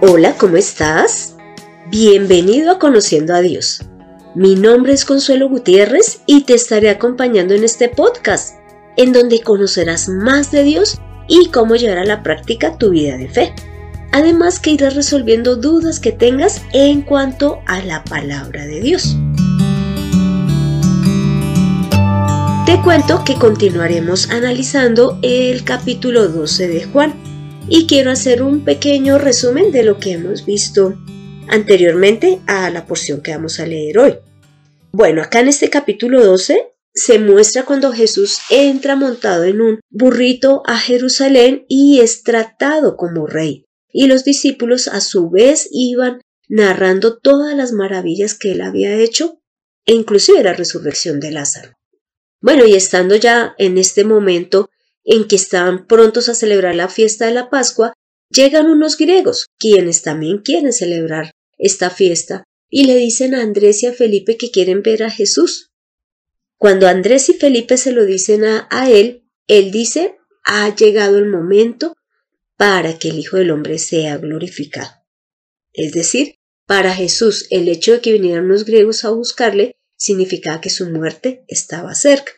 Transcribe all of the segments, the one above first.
Hola, ¿cómo estás? Bienvenido a Conociendo a Dios. Mi nombre es Consuelo Gutiérrez y te estaré acompañando en este podcast, en donde conocerás más de Dios y cómo llevar a la práctica tu vida de fe. Además que irás resolviendo dudas que tengas en cuanto a la palabra de Dios. Te cuento que continuaremos analizando el capítulo 12 de Juan y quiero hacer un pequeño resumen de lo que hemos visto anteriormente a la porción que vamos a leer hoy. Bueno, acá en este capítulo 12 se muestra cuando Jesús entra montado en un burrito a Jerusalén y es tratado como rey. Y los discípulos a su vez iban narrando todas las maravillas que él había hecho e inclusive la resurrección de Lázaro. Bueno, y estando ya en este momento en que estaban prontos a celebrar la fiesta de la Pascua, llegan unos griegos, quienes también quieren celebrar esta fiesta, y le dicen a Andrés y a Felipe que quieren ver a Jesús. Cuando Andrés y Felipe se lo dicen a, él, él dice, ha llegado el momento para que el Hijo del Hombre sea glorificado. Es decir, para Jesús el hecho de que vinieran los griegos a buscarle significaba que su muerte estaba cerca.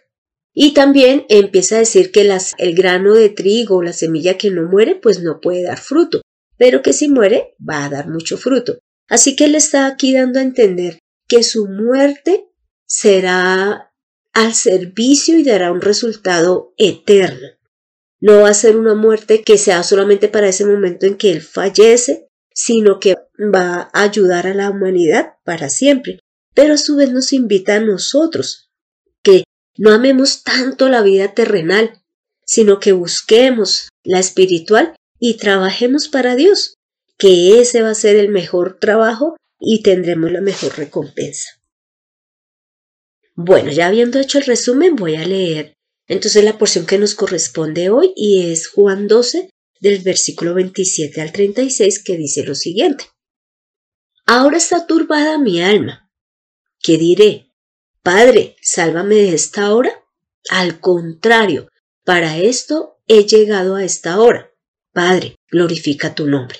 Y también empieza a decir que las, el grano de trigo o la semilla que no muere, pues no puede dar fruto, pero que si muere va a dar mucho fruto. Así que él está aquí dando a entender que su muerte será al servicio y dará un resultado eterno. No va a ser una muerte que sea solamente para ese momento en que él fallece, sino que va a ayudar a la humanidad para siempre pero a su vez nos invita a nosotros, no amemos tanto la vida terrenal, sino que busquemos la espiritual y trabajemos para Dios, que ese va a ser el mejor trabajo y tendremos la mejor recompensa. Bueno, ya habiendo hecho el resumen, voy a leer entonces la porción que nos corresponde hoy y es Juan 12 del versículo 27 al 36 que dice lo siguiente. Ahora está turbada mi alma ¿Qué diré? Padre, sálvame de esta hora. Al contrario, para esto he llegado a esta hora. Padre, glorifica tu nombre.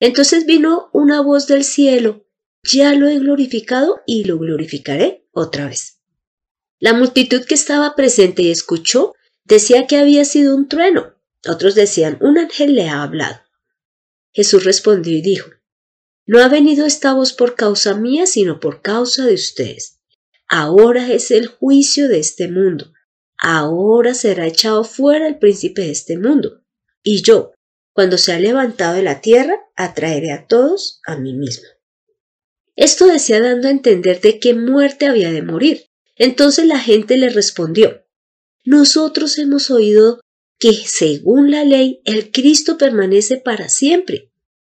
Entonces vino una voz del cielo, ya lo he glorificado y lo glorificaré otra vez. La multitud que estaba presente y escuchó decía que había sido un trueno. Otros decían, un ángel le ha hablado. Jesús respondió y dijo, no ha venido esta voz por causa mía, sino por causa de ustedes. Ahora es el juicio de este mundo. Ahora será echado fuera el príncipe de este mundo. Y yo, cuando se ha levantado de la tierra, atraeré a todos a mí mismo. Esto decía dando a entender de qué muerte había de morir. Entonces la gente le respondió, nosotros hemos oído que según la ley el Cristo permanece para siempre.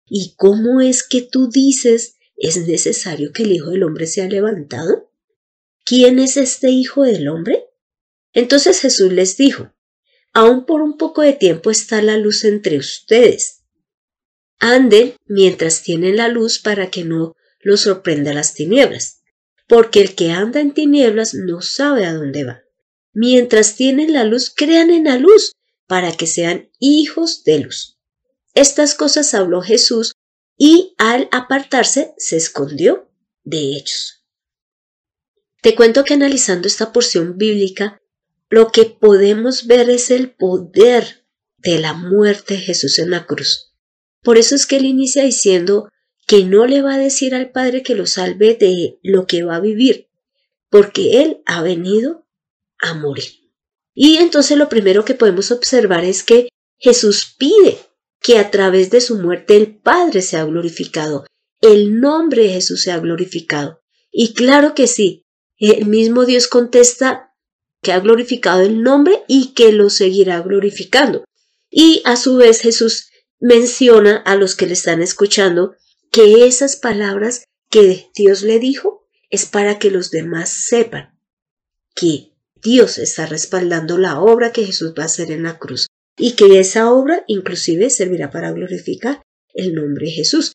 ¿Y cómo es que tú dices es necesario que el Hijo del Hombre sea levantado? ¿Quién es este Hijo del Hombre? Entonces Jesús les dijo, aún por un poco de tiempo está la luz entre ustedes. Anden mientras tienen la luz para que no los sorprenda las tinieblas, porque el que anda en tinieblas no sabe a dónde va. Mientras tienen la luz, crean en la luz, para que sean hijos de luz. Estas cosas habló Jesús y al apartarse se escondió de ellos. Te cuento que analizando esta porción bíblica, lo que podemos ver es el poder de la muerte de Jesús en la cruz. Por eso es que él inicia diciendo que no le va a decir al Padre que lo salve de lo que va a vivir, porque él ha venido a morir. Y entonces lo primero que podemos observar es que Jesús pide que a través de su muerte el Padre se ha glorificado, el nombre de Jesús se ha glorificado. Y claro que sí, el mismo Dios contesta que ha glorificado el nombre y que lo seguirá glorificando. Y a su vez Jesús menciona a los que le están escuchando que esas palabras que Dios le dijo es para que los demás sepan que Dios está respaldando la obra que Jesús va a hacer en la cruz y que esa obra inclusive servirá para glorificar el nombre de Jesús.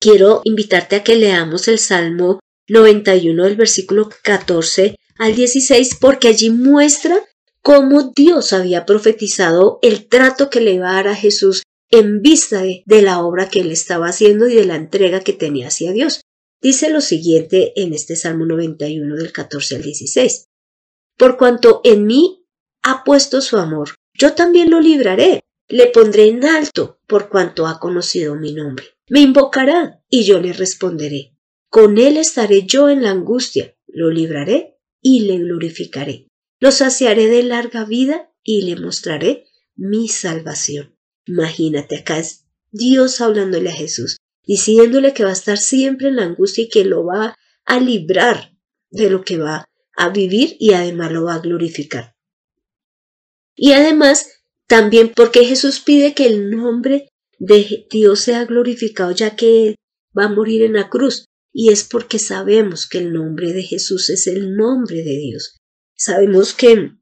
Quiero invitarte a que leamos el Salmo 91 del versículo 14 al 16 porque allí muestra cómo Dios había profetizado el trato que le iba a dar a Jesús en vista de, la obra que él estaba haciendo y de la entrega que tenía hacia Dios. Dice lo siguiente en este Salmo 91 del 14 al 16. Por cuanto en mí ha puesto su amor, yo también lo libraré, le pondré en alto por cuanto ha conocido mi nombre. Me invocará y yo le responderé. Con él estaré yo en la angustia, lo libraré y le glorificaré. Lo saciaré de larga vida y le mostraré mi salvación. Imagínate, acá es Dios hablándole a Jesús, diciéndole que va a estar siempre en la angustia y que lo va a librar de lo que va a vivir y además lo va a glorificar. Y además, también porque Jesús pide que el nombre de Dios sea glorificado, ya que Él va a morir en la cruz. Y es porque sabemos que el nombre de Jesús es el nombre de Dios. Sabemos que en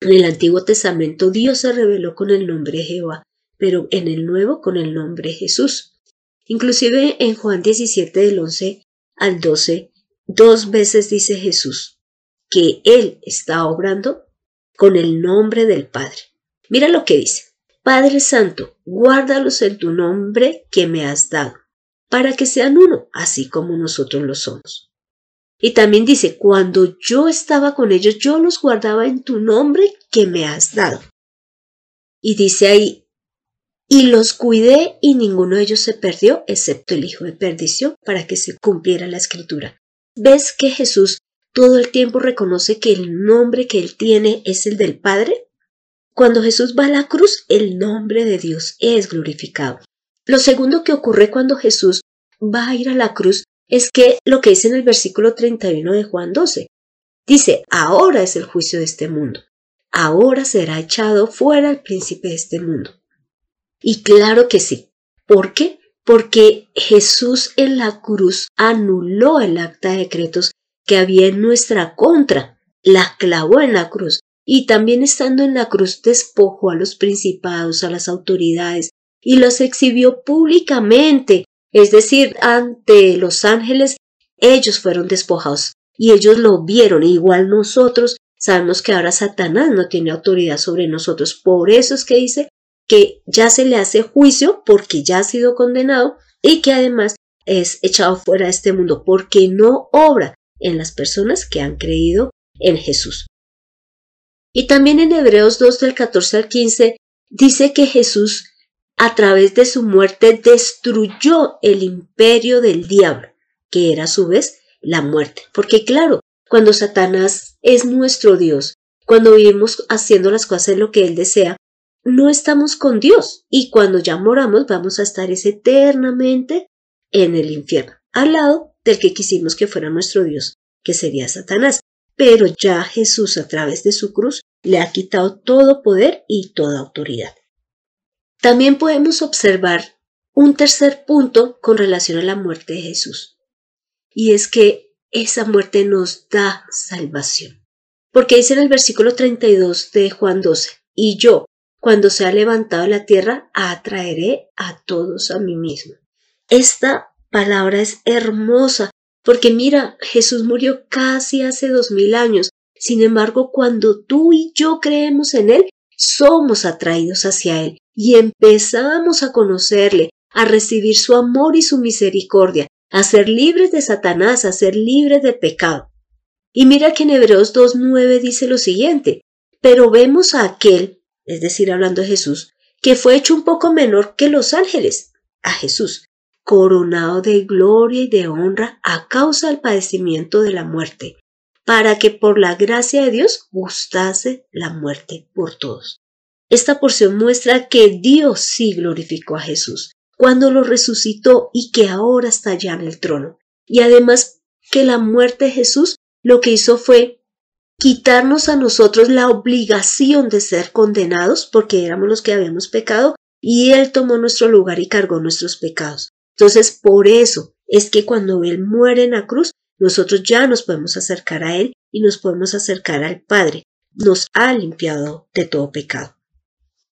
el Antiguo Testamento Dios se reveló con el nombre Jehová, pero en el Nuevo con el nombre Jesús. Inclusive en Juan 17 del 11 al 12, dos veces dice Jesús que Él está obrando con el nombre del Padre. Mira lo que dice. Padre Santo, guárdalos en tu nombre que me has dado, para que sean uno, así como nosotros lo somos. Y también dice, cuando yo estaba con ellos, yo los guardaba en tu nombre que me has dado. Y dice ahí, y los cuidé y ninguno de ellos se perdió, excepto el hijo de perdición, para que se cumpliera la escritura. ¿Ves que Jesús todo el tiempo reconoce que el nombre que él tiene es el del Padre? Cuando Jesús va a la cruz, el nombre de Dios es glorificado. Lo segundo que ocurre cuando Jesús va a ir a la cruz es que lo que dice en el versículo 31 de Juan 12, dice, ahora es el juicio de este mundo, ahora será echado fuera el príncipe de este mundo. Y claro que sí. ¿Por qué? Porque Jesús en la cruz anuló el acta de decretos que había en nuestra contra, la clavó en la cruz y también estando en la cruz despojó a los principados, a las autoridades y los exhibió públicamente, es decir, ante los ángeles, ellos fueron despojados y ellos lo vieron, igual nosotros sabemos que ahora Satanás no tiene autoridad sobre nosotros, por eso es que dice que ya se le hace juicio porque ya ha sido condenado y que además es echado fuera de este mundo porque no obra en las personas que han creído en Jesús. Y también en Hebreos 2 del 14 al 15 dice que Jesús a través de su muerte destruyó el imperio del diablo, que era a su vez la muerte. Porque claro, cuando Satanás es nuestro Dios, cuando vivimos haciendo las cosas en lo que Él desea, no estamos con Dios y cuando ya moramos vamos a estar eternamente en el infierno, al lado del que quisimos que fuera nuestro Dios, que sería Satanás. Pero ya Jesús a través de su cruz le ha quitado todo poder y toda autoridad. También podemos observar un tercer punto con relación a la muerte de Jesús. Y es que esa muerte nos da salvación. Porque dice en el versículo 32 de Juan 12, y yo, cuando sea levantado la tierra, atraeré a todos a mí mismo. Esta palabra es hermosa, porque mira, Jesús murió casi hace dos mil años. Sin embargo, cuando tú y yo creemos en Él, somos atraídos hacia Él y empezamos a conocerle, a recibir su amor y su misericordia, a ser libres de Satanás, a ser libres de pecado. Y mira que en Hebreos 2.9 dice lo siguiente, pero vemos a aquel es decir, hablando de Jesús, que fue hecho un poco menor que los ángeles, a Jesús, coronado de gloria y de honra a causa del padecimiento de la muerte, para que por la gracia de Dios gustase la muerte por todos. Esta porción muestra que Dios sí glorificó a Jesús cuando lo resucitó y que ahora está ya en el trono. Y además que la muerte de Jesús lo que hizo fue quitarnos a nosotros la obligación de ser condenados porque éramos los que habíamos pecado y Él tomó nuestro lugar y cargó nuestros pecados. Entonces, por eso es que cuando Él muere en la cruz, nosotros ya nos podemos acercar a Él y nos podemos acercar al Padre. Nos ha limpiado de todo pecado.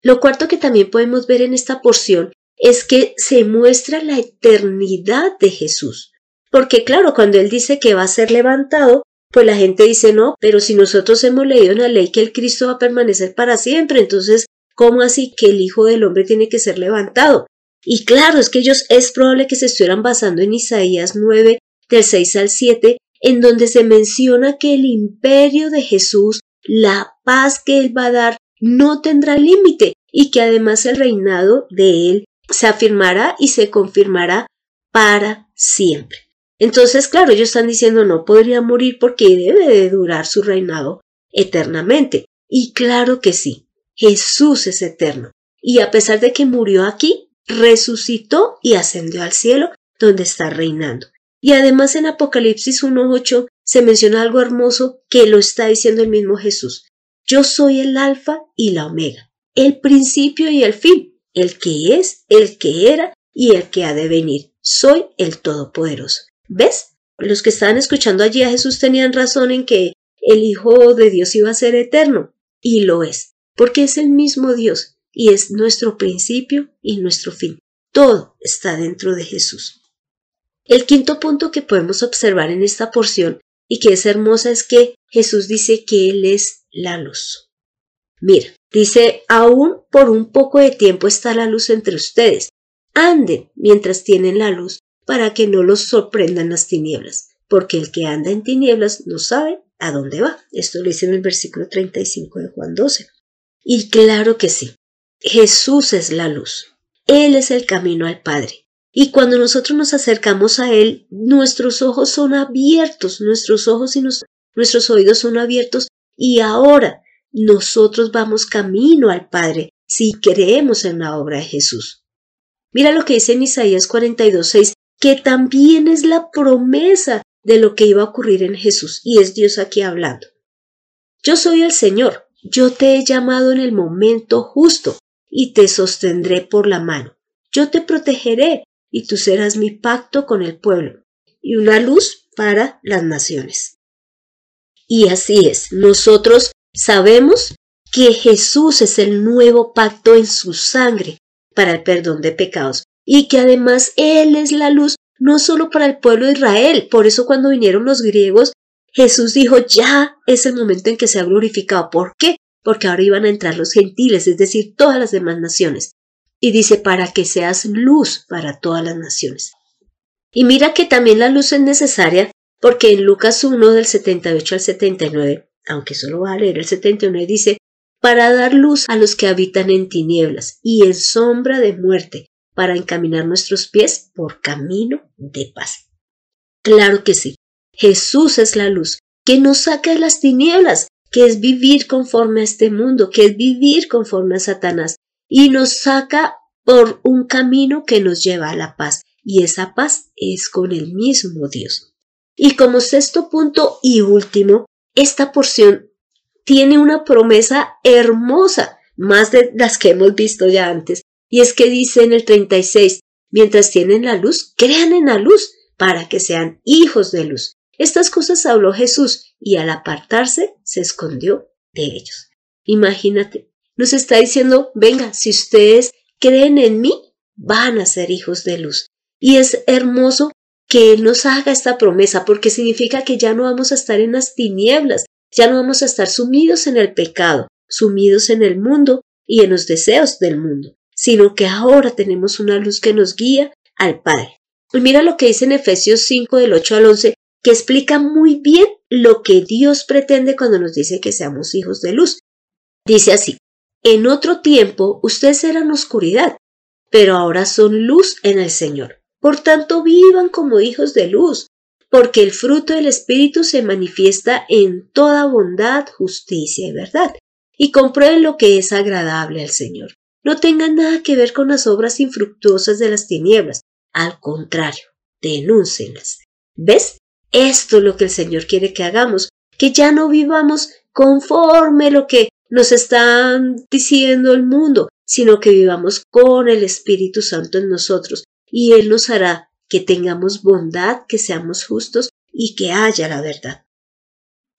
Lo cuarto que también podemos ver en esta porción es que se muestra la eternidad de Jesús. Porque claro, cuando Él dice que va a ser levantado, pues la gente dice no, pero si nosotros hemos leído en la ley que el Cristo va a permanecer para siempre, entonces ¿Cómo así que el Hijo del Hombre tiene que ser levantado? Y claro, es que ellos es probable que se estuvieran basando en Isaías 9, del 6 al 7, en donde se menciona que el imperio de Jesús, la paz que él va a dar, no tendrá límite y que además el reinado de él se afirmará y se confirmará para siempre. Entonces, claro, ellos están diciendo no podría morir porque debe de durar su reinado eternamente. Y claro que sí, Jesús es eterno. Y a pesar de que murió aquí, resucitó y ascendió al cielo donde está reinando. Y además en Apocalipsis 1.8 se menciona algo hermoso que lo está diciendo el mismo Jesús. Yo soy el alfa y la omega, el principio y el fin, el que es, el que era y el que ha de venir. Soy el Todopoderoso. ¿Ves? Los que estaban escuchando allí a Jesús tenían razón en que el Hijo de Dios iba a ser eterno. Y lo es, porque es el mismo Dios y es nuestro principio y nuestro fin. Todo está dentro de Jesús. El quinto punto que podemos observar en esta porción y que es hermosa es que Jesús dice que Él es la luz. Mira, dice, aún por un poco de tiempo está la luz entre ustedes. Anden mientras tienen la luz para que no los sorprendan las tinieblas, porque el que anda en tinieblas no sabe a dónde va. Esto lo dice en el versículo 35 de Juan 12. Y claro que sí, Jesús es la luz. Él es el camino al Padre. Y cuando nosotros nos acercamos a Él, nuestros ojos son abiertos, nuestros ojos y nuestros oídos son abiertos y ahora nosotros vamos camino al Padre si creemos en la obra de Jesús. Mira lo que dice en Isaías 42.6, que también es la promesa de lo que iba a ocurrir en Jesús, y es Dios aquí hablando. Yo soy el Señor, yo te he llamado en el momento justo, y te sostendré por la mano. Yo te protegeré, y tú serás mi pacto con el pueblo, y una luz para las naciones. Y así es, nosotros sabemos que Jesús es el nuevo pacto en su sangre para el perdón de pecados y que además Él es la luz no solo para el pueblo de Israel. Por eso cuando vinieron los griegos, Jesús dijo, ya es el momento en que se ha glorificado. ¿Por qué? Porque ahora iban a entrar los gentiles, es decir, todas las demás naciones. Y dice, para que seas luz para todas las naciones. Y mira que también la luz es necesaria porque en Lucas 1 del 78 al 79, aunque solo va a leer el 79, dice, para dar luz a los que habitan en tinieblas y en sombra de muerte, para encaminar nuestros pies por camino de paz. Claro que sí, Jesús es la luz que nos saca de las tinieblas, que es vivir conforme a este mundo, que es vivir conforme a Satanás, y nos saca por un camino que nos lleva a la paz, y esa paz es con el mismo Dios. Y como sexto punto y último, esta porción tiene una promesa hermosa, más de las que hemos visto ya antes, y es que dice en el 36, mientras tienen la luz, crean en la luz para que sean hijos de luz. Estas cosas habló Jesús y al apartarse se escondió de ellos. Imagínate, nos está diciendo, venga, si ustedes creen en mí, van a ser hijos de luz. Y es hermoso que Él nos haga esta promesa porque significa que ya no vamos a estar en las tinieblas, ya no vamos a estar sumidos en el pecado, sumidos en el mundo y en los deseos del mundo sino que ahora tenemos una luz que nos guía al Padre. Y mira lo que dice en Efesios 5 del 8 al 11, que explica muy bien lo que Dios pretende cuando nos dice que seamos hijos de luz. Dice así, en otro tiempo ustedes eran oscuridad, pero ahora son luz en el Señor. Por tanto, vivan como hijos de luz, porque el fruto del Espíritu se manifiesta en toda bondad, justicia y verdad, y comprueben lo que es agradable al Señor no tengan nada que ver con las obras infructuosas de las tinieblas. Al contrario, denúncienlas. ¿Ves? Esto es lo que el Señor quiere que hagamos, que ya no vivamos conforme lo que nos está diciendo el mundo, sino que vivamos con el Espíritu Santo en nosotros, y Él nos hará que tengamos bondad, que seamos justos y que haya la verdad.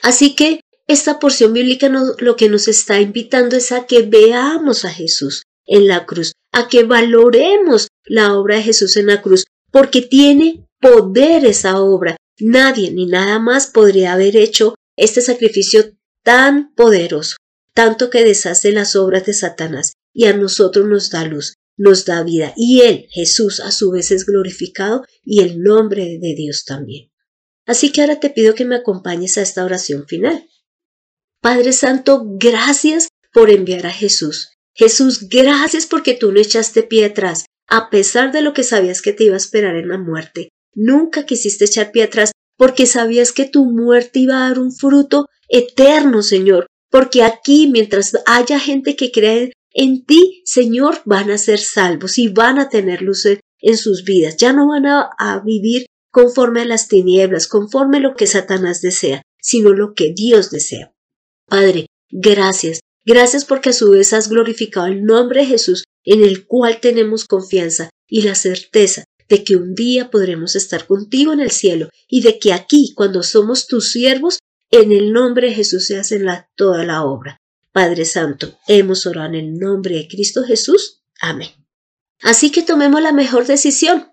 Así que esta porción bíblica lo que nos está invitando es a que veamos a Jesús, en la cruz, a que valoremos la obra de Jesús en la cruz, porque tiene poder esa obra. Nadie ni nada más podría haber hecho este sacrificio tan poderoso, tanto que deshace las obras de Satanás. y a nosotros nos da luz, nos da vida y Él, Jesús, a su vez es glorificado y el nombre de Dios también. Así que ahora te pido que me acompañes a esta oración final. Padre Santo, gracias por enviar a Jesús. Jesús, gracias porque tú no echaste pie atrás, a pesar de lo que sabías que te iba a esperar en la muerte. Nunca quisiste echar pie atrás porque sabías que tu muerte iba a dar un fruto eterno, Señor. Porque aquí, mientras haya gente que cree en ti, Señor, van a ser salvos y van a tener luz en sus vidas. Ya no van a, a vivir conforme a las tinieblas, conforme a lo que Satanás desea, sino lo que Dios desea. Padre, gracias. Gracias porque a su vez has glorificado el nombre de Jesús en el cual tenemos confianza y la certeza de que un día podremos estar contigo en el cielo y de que aquí, cuando somos tus siervos, en el nombre de Jesús se hace toda la obra. Padre Santo, hemos orado en el nombre de Cristo Jesús. Amén. Así que tomemos la mejor decisión.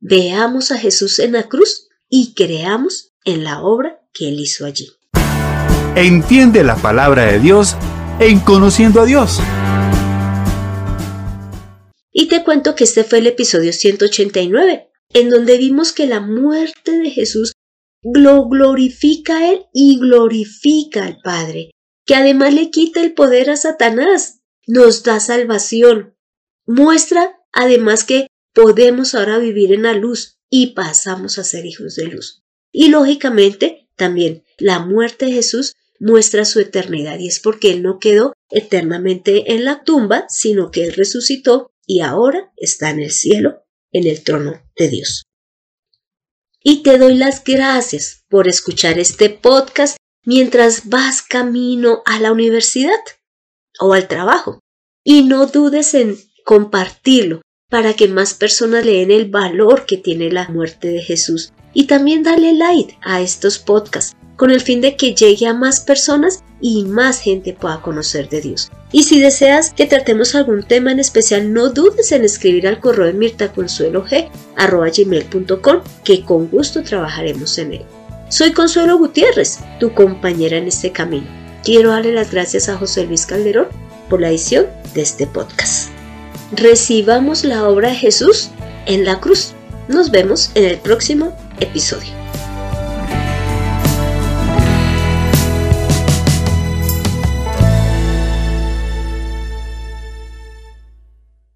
Veamos a Jesús en la cruz y creamos en la obra que Él hizo allí. Entiende la palabra de Dios en conociendo a Dios. Y te cuento que este fue el episodio 189, en donde vimos que la muerte de Jesús lo glorifica a Él y glorifica al Padre que además le quita el poder a Satanás, nos da salvación. Muestra además que podemos ahora vivir en la luz y pasamos a ser hijos de luz. Y lógicamente también la muerte de Jesús muestra su eternidad y es porque Él no quedó eternamente en la tumba, sino que Él resucitó y ahora está en el cielo, en el trono de Dios. Y te doy las gracias por escuchar este podcast mientras vas camino a la universidad o al trabajo. Y no dudes en compartirlo para que más personas leen el valor que tiene la muerte de Jesús. Y también dale like a estos podcasts con el fin de que llegue a más personas y más gente pueda conocer de Dios. Y si deseas que tratemos algún tema en especial, no dudes en escribir al correo de mirtaconsuelog.com que con gusto trabajaremos en él. Soy Consuelo Gutiérrez, tu compañera en este camino. Quiero darle las gracias a José Luis Calderón por la edición de este podcast. Recibamos la obra de Jesús en la cruz. Nos vemos en el próximo episodio.